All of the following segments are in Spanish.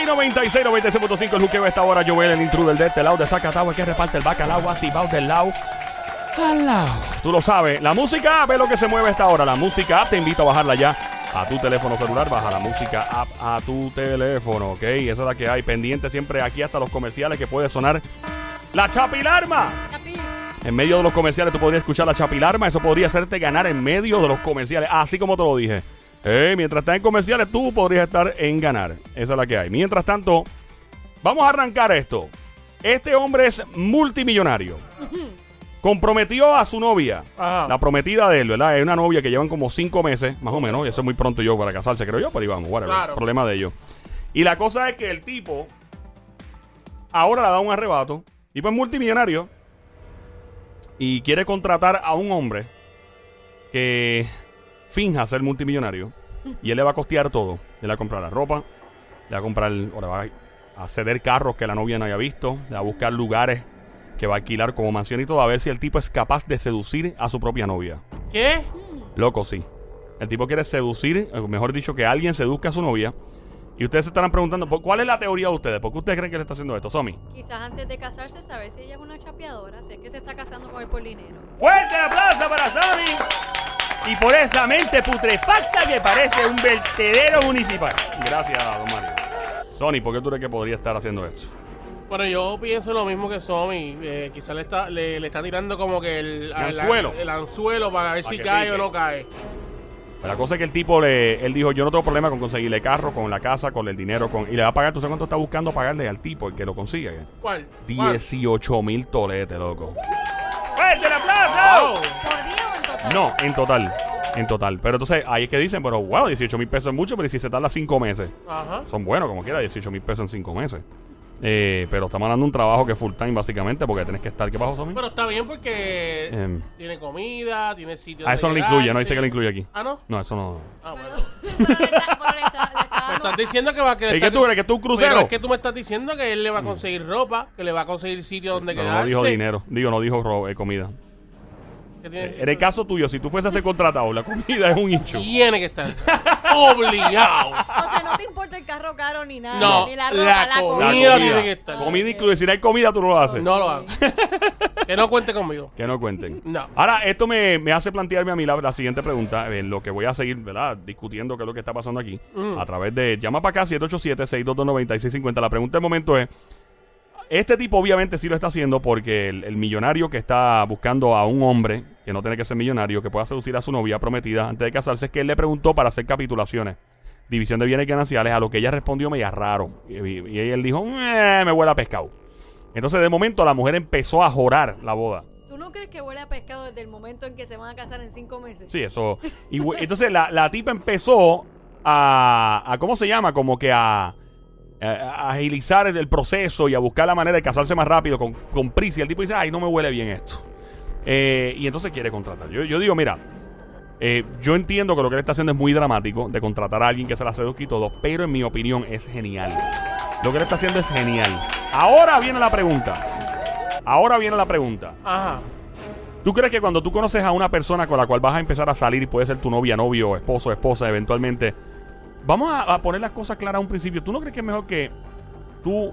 Play 96, 96.5. El juqueo esta hora. Joel, el intruder de este lado de Zacatau, que reparte el bacalao activado del lado al lado. Tú lo sabes. La música ve lo que se mueve esta hora. La música te invito a bajarla ya a tu teléfono celular. Baja la música app a tu teléfono, ¿ok? Esa es la que hay pendiente siempre aquí hasta los comerciales que puede sonar la chapilarma. En medio de los comerciales tú podrías escuchar la chapilarma. Eso podría hacerte ganar en medio de los comerciales. Así como te lo dije. Eh, mientras estás en comerciales, tú podrías estar en ganar. Esa es la que hay. Mientras tanto, vamos a arrancar esto. Este hombre es multimillonario. Comprometió a su novia, Ajá. la prometida de él, ¿verdad? Es una novia que llevan como cinco meses, más o menos. Y eso es muy pronto yo para casarse, creo yo. Pero íbamos, whatever. Claro. Problema de ellos. Y la cosa es que el tipo ahora le da un arrebato. Tipo es multimillonario. Y quiere contratar a un hombre que finja ser multimillonario. Y él le va a costear todo. Él le va a comprar la ropa, le va a comprar, o le va a ceder carros que la novia no haya visto, le va a buscar lugares que va a alquilar como mansión y todo, a ver si el tipo es capaz de seducir a su propia novia. ¿Qué? Loco, sí. El tipo quiere seducir, eh, mejor dicho, que alguien seduzca a su novia. Y ustedes se estarán preguntando, ¿por- ¿cuál es la teoría de ustedes? ¿Por qué ustedes creen que le está haciendo esto, Somi? Quizás antes de casarse saber si ella es una chapeadora, si es que se está casando con él por dinero. Fuerte aplauso para Somi. Y por esa mente putrefacta que parece un vertedero municipal. Gracias, don Mario. Sony, ¿por qué tú crees que podría estar haciendo esto? Bueno, yo pienso lo mismo que Somi. Eh, quizás le está, le, le está tirando como que el, El anzuelo. el anzuelo para ver Para si cae pique. o no cae. La cosa es que el tipo le, él dijo, yo no tengo problema con conseguirle carro, con la casa, con el dinero, con y le va a pagar, ¿tú sabes cuánto está buscando pagarle al tipo, el que lo consiga? ¿Cuál? ¿Cuál? 18 mil toletes, loco. ¡Fuerte el aplauso! Oh, No, en total. En total. Pero entonces ahí es que dicen, pero wow, 18 mil pesos es mucho, pero ¿y si se tarda 5 meses? Ajá. Son buenos, como quiera, 18 mil pesos en 5 meses. Eh, pero estamos hablando de un trabajo que es full time, básicamente, porque tenés que estar. ¿Qué pasó, Somi? Pero está bien porque Em. tiene comida, tiene sitio Ah, eso no lo incluye, no quedarse. dice que lo incluye aquí. Ah, ¿no? No, eso no. Ah, bueno. Pero pero Me estás diciendo que va a que le ¿Y qué tú crees? ¿Que tú un Pero crucero? es que tú me estás diciendo que él le va a conseguir ropa, que le va a conseguir sitio donde No, no quedarse. dijo dinero. Digo, no dijo ro- eh, comida. En el caso tuyo, si tú fueses a ser contratado, la comida es un hincho. tiene que estar obligado. O sea, no te importa el carro caro ni nada, No, ni la ropa, la la, comida. comida. tiene que estar. Comida incluye. Si no hay comida, tú no lo haces. No lo hago. que no cuente conmigo. Que no cuenten. No. Ahora, esto me, me hace plantearme a mí la, la siguiente pregunta, en lo que voy a seguir, ¿verdad? Discutiendo qué es lo que está pasando aquí. Mm. A través de. Llama para acá, 787-622-9650. La pregunta del momento es. Este tipo obviamente sí lo está haciendo porque el, el millonario que está buscando a un hombre, que no tiene que ser millonario, que pueda seducir a su novia prometida antes de casarse, es que él le preguntó para hacer capitulaciones. División de bienes gananciales, a lo que ella respondió media raro. Y, y- y él dijo, "Eh, me huele a pescado. Entonces de momento la mujer empezó a jorar la boda. ¿Tú no crees que huele a pescado desde el momento en que se van a casar en cinco meses? Sí, eso. Y, entonces la, la tipa empezó a, a- ¿Cómo se llama? Como que a, a- a agilizar el, el proceso y a buscar la manera de casarse más rápido con, con prisa. Y el tipo dice, ay, no me huele bien esto. Eh, y entonces quiere contratar. Yo, yo digo, mira, eh, yo entiendo que lo que él está haciendo es muy dramático de contratar a alguien que se la seduzca y todo, pero en mi opinión es genial. Lo que él está haciendo es genial. Ahora viene la pregunta. Ahora viene la pregunta. Ajá. ¿Tú crees que cuando tú conoces a una persona con la cual vas a empezar a salir y puede ser tu novia, novio, esposo, esposa, eventualmente, vamos a, a poner las cosas claras a un principio? ¿Tú no crees que es mejor que tú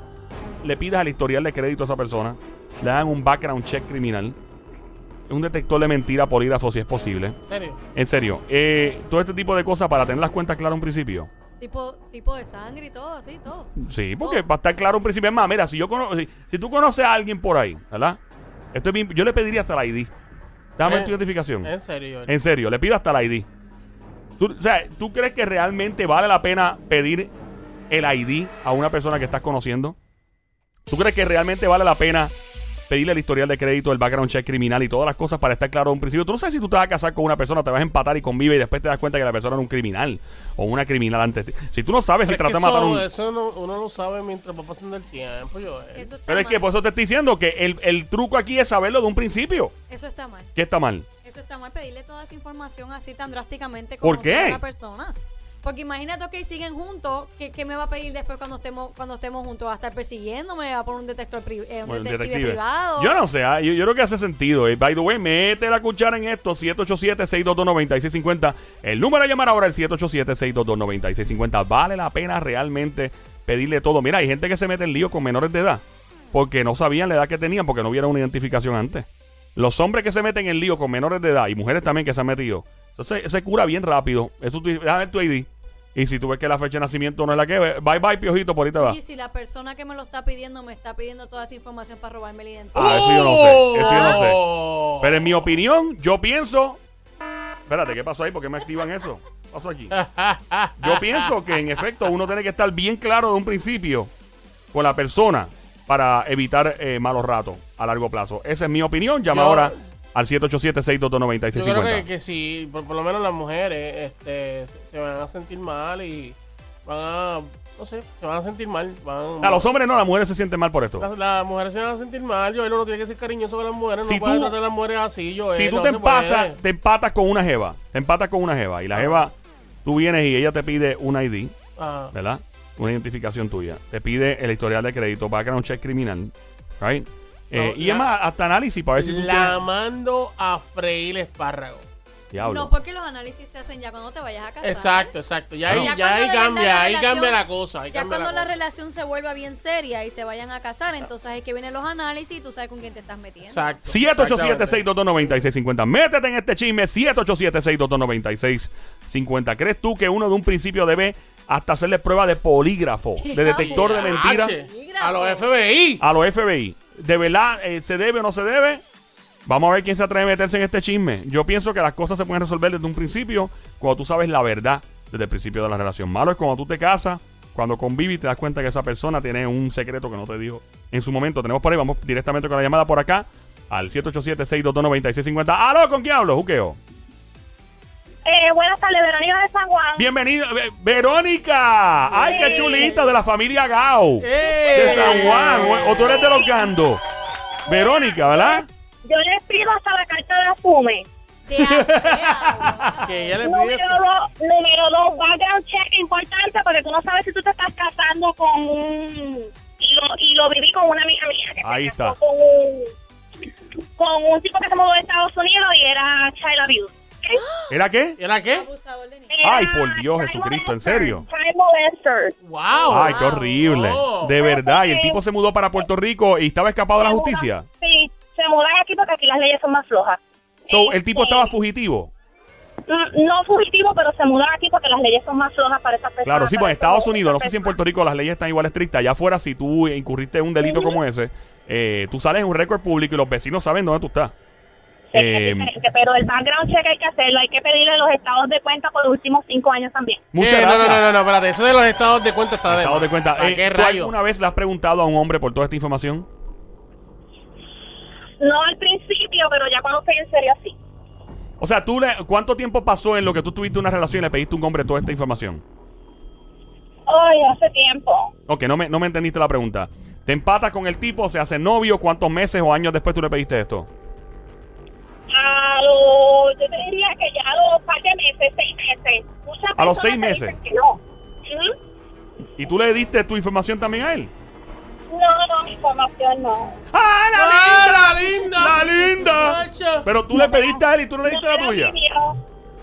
le pidas el historial de crédito a esa persona, le hagan un background check criminal, un detector de mentira polígrafo si es posible? ¿En serio? En serio, eh, todo este tipo de cosas para tener las cuentas claras a un principio. Tipo, tipo de sangre y todo, así, todo. Sí, porque va a estar claro un principio. Es más, mira, si yo cono- si, si tú conoces a alguien por ahí, ¿verdad? Esto es bien- yo le pediría hasta la ID. Dame Eh, tu identificación. En serio. En serio, le pido hasta la ID. Tú, o sea, ¿tú crees que realmente vale la pena pedir el ID a una persona que estás conociendo? ¿Tú crees que realmente vale la pena pedirle el historial de crédito, el background check criminal y todas las cosas para estar claro a un principio? Tú no sabes si tú te vas a casar con una persona, te vas a empatar y convive y después te das cuenta que la persona era un criminal o una criminal antes. de ti. Si tú no sabes si trata de matar a un... eso no- uno lo sabe mientras va pasando el tiempo, yo. Eso está Pero es mal. que por eso te estoy diciendo que el, el truco aquí es saberlo de un principio. Eso está mal. ¿Qué está mal? Eso está mal pedirle toda esa información así tan drásticamente ¿Por como qué? a una persona. Porque imagínate que siguen juntos, ¿qué, qué me va a pedir después cuando estemos cuando estemos juntos? ¿Va a estar persiguiéndome? ¿Va a poner un detector pri- eh, un Bueno, detective, privado? Yo no sé, ah, yo, yo creo que hace sentido. eh. By the way, mete la cuchara en esto, 787-622-9650. El número a llamar ahora es el 787-622-9650. ¿Vale la pena realmente pedirle todo. Mira, hay gente que se mete en lío con menores de edad porque no sabían la edad que tenían porque no hubiera una identificación antes. Los hombres que se meten en lío con menores de edad y mujeres también que se han metido, entonces se cura bien rápido. Eso tú, déjame ver tu ID. Y si tú ves que la fecha de nacimiento no es la que es, bye bye, piojito, por ahí te va. Y si la persona que me lo está pidiendo me está pidiendo toda esa información para robarme la identidad. Ah, eso yo no sé. Eso yo no sé. Oh. Pero en mi opinión, yo pienso. Espérate, ¿qué pasó ahí? ¿Por qué me activan eso? ¿Qué pasó aquí? Yo pienso que en efecto uno tiene que estar bien claro de un principio con la persona para evitar eh, malos ratos a largo plazo. Esa es mi opinión. Llama Yo- ahora al Yo creo que, 787-622-9650. que si, por, por lo menos las mujeres, este, se, se van a sentir mal y van a, no sé, se van a sentir mal. Van, A los hombres no, las mujeres se sienten mal por esto. las, las mujeres se van a sentir mal. Joel uno tiene que ser cariñoso con las mujeres. Si no puede tú- tratar a las mujeres así, Joel. Si tú no te, empasas, te empatas con una jeva, te empatas con una jeva y la jeva, tú vienes y ella te pide un ID. ¿verdad? Una identificación tuya. Te pide el historial de crédito, background check criminal, right? Eh, No, y es más, hasta análisis para ver si tú La tienes... mando a freír espárrago. Diablo. No, porque los análisis se hacen ya cuando te vayas a casar. Exacto, exacto. Ya, ahí, Ya ya ahí cambia, la ahí relación- cambia la cosa. Ahí Ya cambia cuando la la, cosa. relación se vuelva bien seria y se vayan a casar, entonces es que vienen los análisis y tú sabes con quién te estás metiendo. Exacto. 787-622-9650. Métete en este chisme. 787-622-9650. ¿Crees tú que uno de un principio debe hasta hacerle prueba de polígrafo, de detector de mentiras A los FBI. a los FBI? ¿De verdad eh, se debe o no se debe? Vamos a ver quién se atreve a meterse en este chisme. Yo pienso que las cosas se pueden resolver desde un principio cuando tú sabes la verdad desde el principio de la relación. Malo es cuando tú te casas, cuando convives y te das cuenta que esa persona tiene un secreto que no te dijo en su momento. Tenemos por ahí, vamos directamente con la llamada por acá al 787-622-9650. ¡Aló! ¿Con quién hablo? Juqueo. Eh, buenas tardes, Verónica de San Juan. Bienvenida, Ve- Verónica. ¡Ay, qué chulita! De la familia Gao. De San Juan. O- O tú eres de los Gando. Verónica, ¿verdad? Yo les pido hasta la carta de afume. Te Que ella le pide. Número dos, número dos, background check importante porque tú no sabes si tú te estás casando con un... Y lo, y lo viví con una amiga mía. Que se Ahí casó está. Con un, con un tipo que se mudó de Estados Unidos y era child abuse. ¿Era qué? ¿Y la qué? Era Ay, por Dios, Jesucristo, ¿en serio? ¡Wow! Ay, qué horrible. De verdad. Y el tipo se mudó para Puerto Rico y estaba escapado de la justicia. Sí, se mudan aquí porque aquí las leyes son más flojas. So, el tipo Este, estaba fugitivo. Mm, No fugitivo, pero se mudan aquí porque las leyes son más flojas para esas personas. Claro, sí, pues en Estados Unidos, no sé si en Puerto Rico las leyes están igual estrictas. Allá afuera, si tú incurriste en un delito como ese, eh, tú sales en un récord público y los vecinos saben dónde tú estás. Sí, Eh, es pero el background check hay que hacerlo, hay que pedirle los estados de cuenta por los últimos cinco años también. muchas Eh, no, gracias. No, no, no, no, espérate. Eso de los estados de cuenta está de Estado más. de cuenta. ¿A Eh, qué ¿Tú rayo? alguna vez le has preguntado a un hombre por toda esta información? No al principio, pero ya cuando estoy en serio sí. O sea, ¿tú le, ¿cuánto tiempo pasó en lo que tú tuviste una relación y le pediste a un hombre toda esta información? Ay, hace tiempo. Ok, no me, no me entendiste la pregunta. ¿Te empatas con el tipo, se hace novio? ¿Cuántos meses o años después tú le pediste esto? Meses, seis meses. Muchas A los seis meses. que no. Ujú. ¿Y tú le diste tu información también a él? No, no, mi información no. ¡Ah, ¡Ah, la linda! ¡La linda! Pero tú le pediste a él y tú no le diste No la tuya.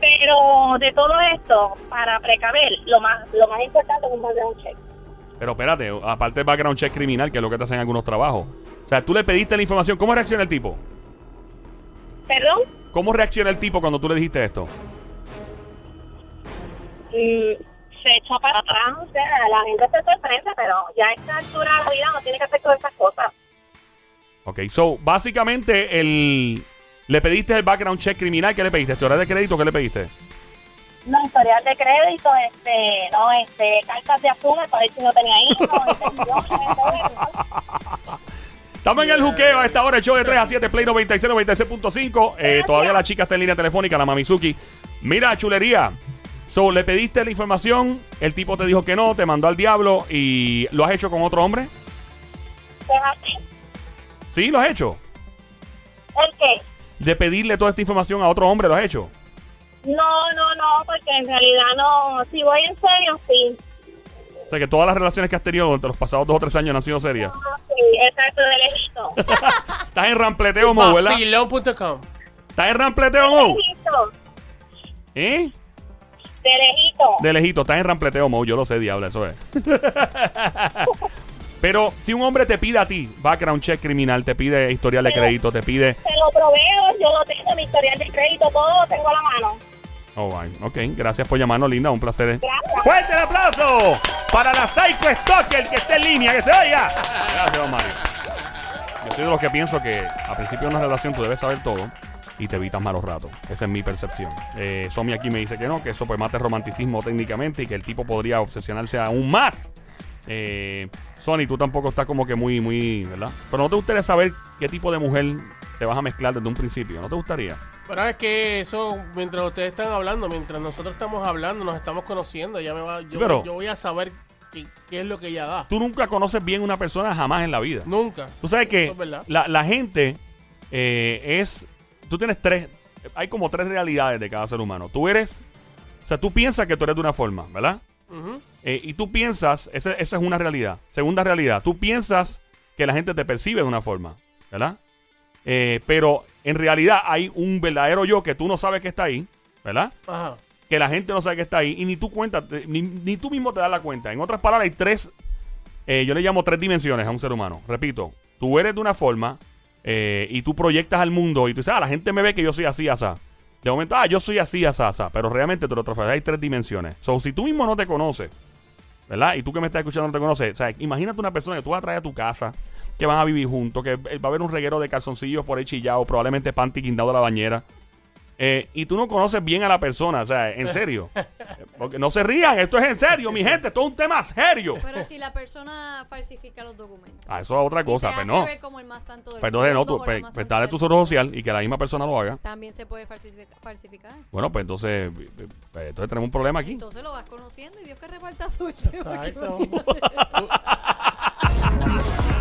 Pero de todo esto, para precaver, lo más, lo más importante es un background check. Pero espérate, aparte del background check criminal, que es lo que te hacen algunos trabajos. O sea, tú le pediste la información. ¿Cómo reacciona el tipo? ¿Perdón? ¿Cómo reacciona el tipo cuando tú le dijiste esto? Mm, se echó para atrás, o sea, la gente se sorprende, pero ya a esta altura de la vida no tiene que hacer todas esas cosas. Ok, so, básicamente, el... le pediste el background check criminal. ¿Qué le pediste? ¿Historia de crédito? ¿Qué le pediste? No, historial de crédito, este, no, este, cartas de afume para ver si no tenía hijos. Estamos en el juqueo a esta hora, el show de 3 a 7, Play 96, 96.5. Eh, todavía la chica está en línea telefónica, la Mamizuki. Mira, chulería. So, le pediste la información, el tipo te dijo que no, te mandó al diablo y ¿lo has hecho con otro hombre? Sí, lo has hecho. ¿El qué? De pedirle toda esta información a otro hombre, ¿lo has hecho? No, no, no, porque en realidad no, si voy en serio, sí. O sea, que todas las relaciones que has tenido durante los pasados dos o tres años no han sido serias. No, sí, exacto, de lejito. Estás en rampleteo, Mo, ¿verdad? Vacilón.com. Estás en rampleteo, Mo. ¿Eh? De lejito. De lejito, estás en rampleteo mode, yo lo sé, diablo, eso es. Pero si un hombre te pide a ti background check criminal, te pide historial de crédito, te pide. Te lo proveo, yo lo tengo, mi historial de crédito, todo lo tengo a la mano. Oh, ay, ok, gracias por llamarnos, linda, un placer. Gracias. ¡Fuerte el aplauso! Para la Psycho Stocker que esté en línea, que se oiga. Gracias, don Mario. Yo soy de los que pienso que a principio de una relación tú debes saber todo y te evitas malos ratos. Esa es mi percepción. Eh, Somi aquí me dice que no, que eso pues mata el romanticismo técnicamente y que el tipo podría obsesionarse aún más. Eh, Sony, tú tampoco estás como que muy, muy, ¿verdad? Pero no te gustaría saber qué tipo de mujer te vas a mezclar desde un principio, ¿no te gustaría? Pero es que eso, mientras ustedes están hablando, mientras nosotros estamos hablando, nos estamos conociendo, ya me va, yo, pero- yo voy a saber qué, qué es lo que ella da. Tú nunca conoces bien una persona jamás en la vida. Nunca. Tú sabes que es la gente eh, es. Tú tienes tres. Hay como tres realidades de cada ser humano. Tú eres. O sea, tú piensas que tú eres de una forma, ¿verdad? Eh, y tú piensas. Esa, esa es una realidad. Segunda realidad. Tú piensas que la gente te percibe de una forma, ¿verdad? Eh, pero en realidad hay un verdadero yo que tú no sabes que está ahí, ¿verdad? Ajá. que la gente no sabe que está ahí y ni tú cuenta, ni, ni tú mismo te das la cuenta. En otras palabras, hay tres, eh, yo le llamo tres dimensiones a un ser humano. Repito, tú eres de una forma eh, y tú proyectas al mundo y tú dices, ah, la gente me ve que yo soy así, asá. De momento, ah, yo soy así, asá, asá. Pero realmente eres otra forma. Hay tres dimensiones. So, si tú mismo no te conoces, ¿verdad? Y tú que me estás escuchando no te conoces. O sea, imagínate una persona que tú vas a traer a tu casa, que van a vivir juntos, que eh, va a haber un reguero de calzoncillos por ahí chillado, probablemente panty guindado de la bañera. Eh, y tú no conoces bien a la persona, o sea, en serio. Porque no se rían, esto es en serio, mi gente, esto es un tema serio. Pero si la persona falsifica los documentos. Ah, eso es otra cosa, se pues no. como el más santo del entonces no, tú, o la pues, pues dale tu seguro social y que la misma persona lo haga. También se puede falsifica- falsificar. Bueno, pues entonces, eh, pues, entonces tenemos un problema aquí. Entonces lo vas conociendo y Dios que reparta suerte. Exacto.